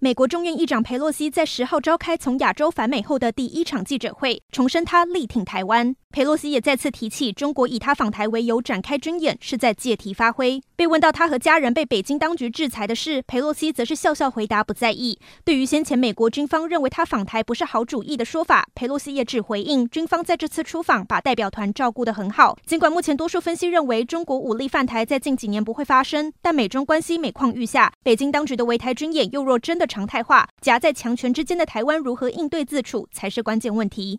美国众院议长佩洛西在十号召开从亚洲返美后的第一场记者会，重申他力挺台湾。佩洛西也再次提起，中国以他访台为由展开军演是在借题发挥。被问到他和家人被北京当局制裁的事，佩洛西则是笑笑回答不在意。对于先前美国军方认为他访台不是好主意的说法，佩洛西也只回应，军方在这次出访把代表团照顾得很好。尽管目前多数分析认为中国武力犯台在近几年不会发生，但美中关系每况愈下，北京当局的围台军演又若真的常态化，夹在强权之间的台湾如何应对自处才是关键问题。